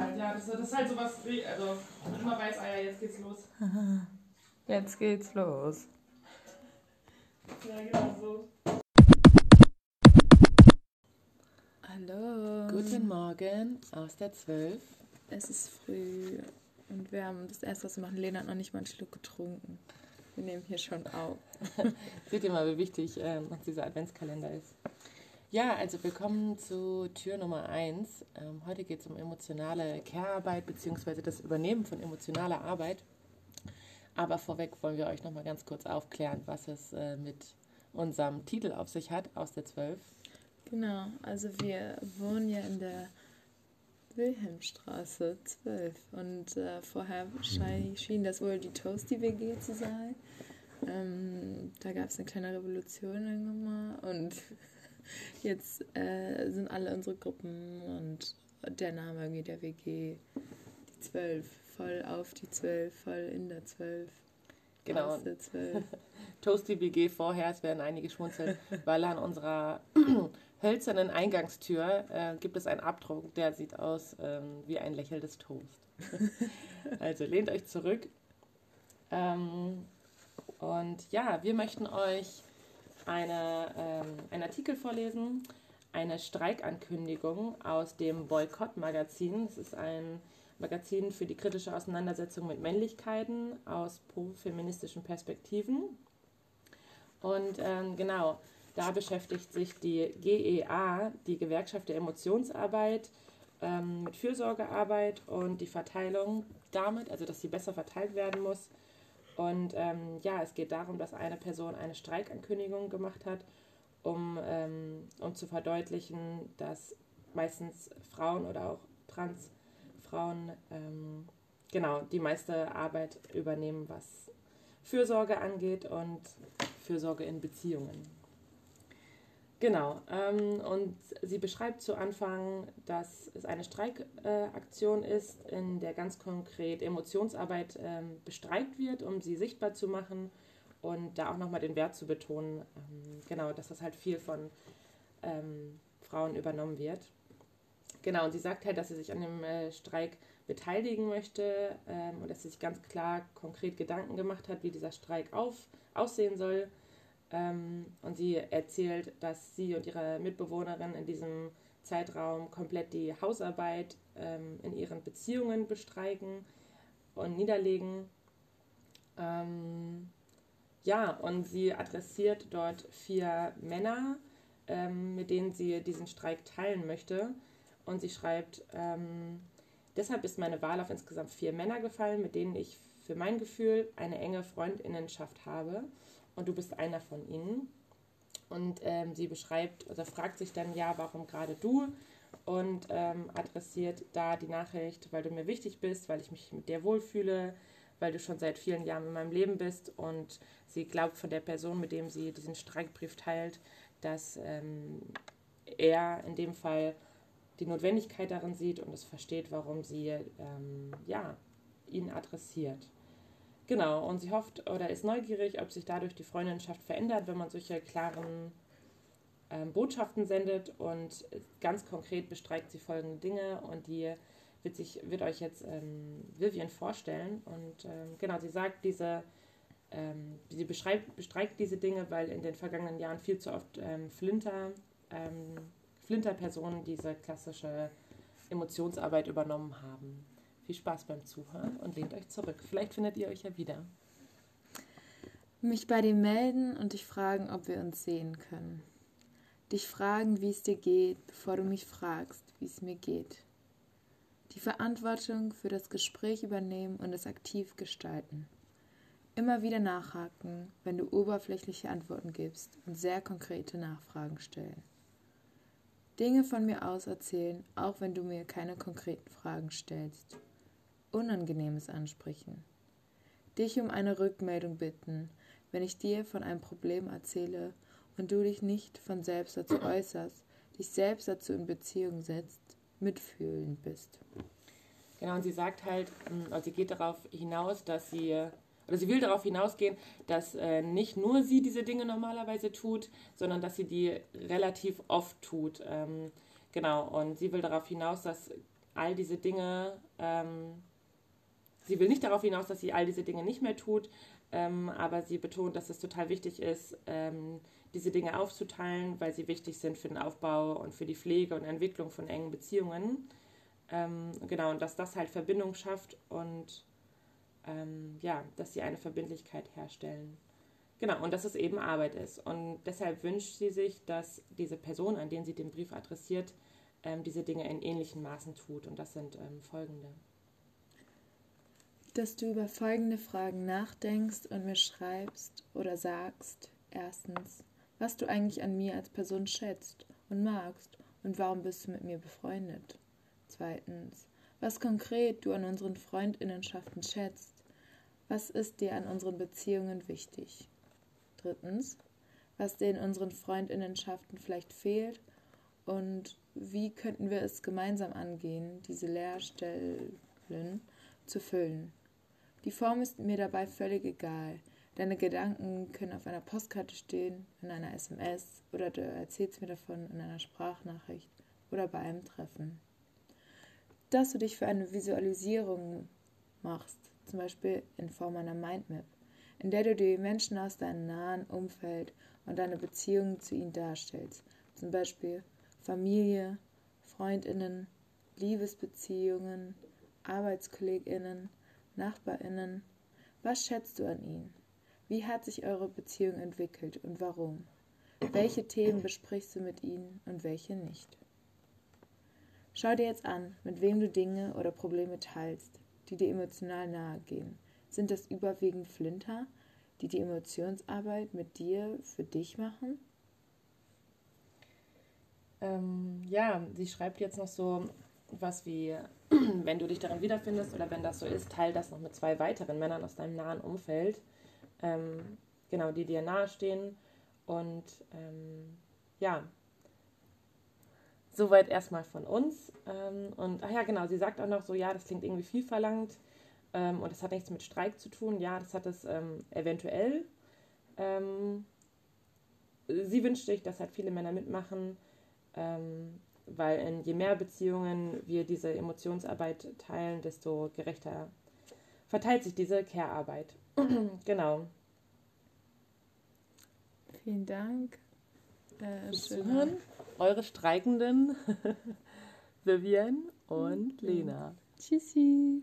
halt, ja. Das, das ist halt sowas, wie- also man immer weiß, ah ja, jetzt geht's los. Jetzt geht's los. Ja, genau so. Hallo. Guten Morgen aus der 12. Es ist früh und wir haben das erste, was wir machen. Lena hat noch nicht mal einen Schluck getrunken. Wir nehmen hier schon auf. Seht ihr mal, wie wichtig ähm, uns dieser Adventskalender ist. Ja, also willkommen zu Tür Nummer 1. Ähm, heute geht es um emotionale Care-Arbeit bzw. das Übernehmen von emotionaler Arbeit. Aber vorweg wollen wir euch noch mal ganz kurz aufklären, was es äh, mit unserem Titel auf sich hat aus der 12. Genau, also wir wohnen ja in der Wilhelmstraße 12 und äh, vorher schei- schien das wohl die Toasty-WG zu sein. Ähm, da gab es eine kleine Revolution irgendwann mal und jetzt äh, sind alle unsere Gruppen und der Name irgendwie der WG die 12, voll auf die 12, voll in der 12. Genau. Der 12. Toasty WG vorher, es werden einige schmunzeln, weil an unserer hölzernen Eingangstür äh, gibt es einen Abdruck, der sieht aus ähm, wie ein lächelndes Toast. also lehnt euch zurück. Ähm, und ja, wir möchten euch eine, ähm, einen Artikel vorlesen, eine Streikankündigung aus dem Boykott-Magazin. Es ist ein Magazin für die kritische Auseinandersetzung mit Männlichkeiten aus pro-feministischen Perspektiven. Und ähm, genau, da beschäftigt sich die GEA, die Gewerkschaft der Emotionsarbeit, ähm, mit Fürsorgearbeit und die Verteilung damit, also dass sie besser verteilt werden muss. Und ähm, ja, es geht darum, dass eine Person eine Streikankündigung gemacht hat, um, ähm, um zu verdeutlichen, dass meistens Frauen oder auch Transfrauen ähm, genau die meiste Arbeit übernehmen, was Fürsorge angeht und Fürsorge in Beziehungen. Genau, ähm, und sie beschreibt zu Anfang, dass es eine Streikaktion äh, ist, in der ganz konkret Emotionsarbeit ähm, bestreikt wird, um sie sichtbar zu machen und da auch nochmal den Wert zu betonen, ähm, genau, dass das halt viel von ähm, Frauen übernommen wird. Genau, und sie sagt halt, dass sie sich an dem äh, Streik beteiligen möchte ähm, und dass sie sich ganz klar konkret Gedanken gemacht hat, wie dieser Streik auf, aussehen soll. Ähm, und sie erzählt, dass sie und ihre Mitbewohnerin in diesem Zeitraum komplett die Hausarbeit ähm, in ihren Beziehungen bestreiken und niederlegen. Ähm, ja, und sie adressiert dort vier Männer, ähm, mit denen sie diesen Streik teilen möchte. Und sie schreibt, ähm, deshalb ist meine Wahl auf insgesamt vier Männer gefallen, mit denen ich für mein Gefühl eine enge Freundinnenschaft habe. Und du bist einer von ihnen. Und ähm, sie beschreibt oder fragt sich dann, ja, warum gerade du? Und ähm, adressiert da die Nachricht, weil du mir wichtig bist, weil ich mich mit dir wohlfühle, weil du schon seit vielen Jahren in meinem Leben bist. Und sie glaubt von der Person, mit dem sie diesen Streikbrief teilt, dass ähm, er in dem Fall die Notwendigkeit darin sieht und es versteht, warum sie ähm, ja, ihn adressiert. Genau, und sie hofft oder ist neugierig, ob sich dadurch die Freundinnenschaft verändert, wenn man solche klaren ähm, Botschaften sendet. Und ganz konkret bestreikt sie folgende Dinge und die wird, sich, wird euch jetzt ähm, Vivian vorstellen. Und ähm, genau, sie sagt, diese, ähm, sie beschreibt, bestreikt diese Dinge, weil in den vergangenen Jahren viel zu oft ähm, Flinter, ähm, Flinterpersonen diese klassische Emotionsarbeit übernommen haben. Viel Spaß beim Zuhören und lehnt euch zurück. Vielleicht findet ihr euch ja wieder. Mich bei dir melden und dich fragen, ob wir uns sehen können. Dich fragen, wie es dir geht, bevor du mich fragst, wie es mir geht. Die Verantwortung für das Gespräch übernehmen und es aktiv gestalten. Immer wieder nachhaken, wenn du oberflächliche Antworten gibst und sehr konkrete Nachfragen stellen. Dinge von mir aus erzählen, auch wenn du mir keine konkreten Fragen stellst. Unangenehmes ansprechen. Dich um eine Rückmeldung bitten, wenn ich dir von einem Problem erzähle und du dich nicht von selbst dazu äußerst, dich selbst dazu in Beziehung setzt, mitfühlend bist. Genau, und sie sagt halt, ähm, also sie geht darauf hinaus, dass sie, oder sie will darauf hinausgehen, dass äh, nicht nur sie diese Dinge normalerweise tut, sondern dass sie die relativ oft tut. Ähm, genau, und sie will darauf hinaus, dass all diese Dinge, ähm, sie will nicht darauf hinaus, dass sie all diese Dinge nicht mehr tut, ähm, aber sie betont, dass es total wichtig ist, ähm, diese Dinge aufzuteilen, weil sie wichtig sind für den Aufbau und für die Pflege und Entwicklung von engen Beziehungen. Ähm, genau, und dass das halt Verbindung schafft und ähm, ja, dass sie eine Verbindlichkeit herstellen. Genau, und dass es eben Arbeit ist. Und deshalb wünscht sie sich, dass diese Person, an den sie den Brief adressiert, ähm, diese Dinge in ähnlichen Maßen tut. Und das sind ähm, folgende. Dass du über folgende Fragen nachdenkst und mir schreibst oder sagst. Erstens, was du eigentlich an mir als Person schätzt und magst und warum bist du mit mir befreundet. Zweitens, was konkret du an unseren Freundinnenschaften schätzt. Was ist dir an unseren Beziehungen wichtig? Drittens, was dir in unseren Freundinnenschaften vielleicht fehlt und wie könnten wir es gemeinsam angehen, diese Leerstellen zu füllen. Die Form ist mir dabei völlig egal. Deine Gedanken können auf einer Postkarte stehen, in einer SMS oder du erzählst mir davon in einer Sprachnachricht oder bei einem Treffen. Dass du dich für eine Visualisierung machst, zum Beispiel in Form einer Mindmap, in der du die Menschen aus deinem nahen Umfeld und deine Beziehungen zu ihnen darstellst, zum Beispiel Familie, Freundinnen, Liebesbeziehungen, Arbeitskolleginnen, Nachbarinnen. Was schätzt du an ihnen? Wie hat sich eure Beziehung entwickelt und warum? Welche Themen besprichst du mit ihnen und welche nicht? Schau dir jetzt an, mit wem du Dinge oder Probleme teilst, die dir emotional nahe gehen. Sind das überwiegend Flinter, die die Emotionsarbeit mit dir für dich machen? Ähm, ja, sie schreibt jetzt noch so was wie, wenn du dich darin wiederfindest oder wenn das so ist, teil das noch mit zwei weiteren Männern aus deinem nahen Umfeld, ähm, genau, die dir nahestehen. Und ähm, ja, soweit erstmal von uns. Ähm, und ach ja, genau, sie sagt auch noch so, ja, das klingt irgendwie viel verlangt. Ähm, und das hat nichts mit Streik zu tun. Ja, das hat es ähm, eventuell. Ähm, sie wünscht sich, dass halt viele Männer mitmachen, ähm, weil in je mehr Beziehungen wir diese Emotionsarbeit teilen, desto gerechter verteilt sich diese Care-Arbeit. genau. Vielen Dank. Äh, Zuhören. Eure Streikenden Vivian und Lena. Tschüssi.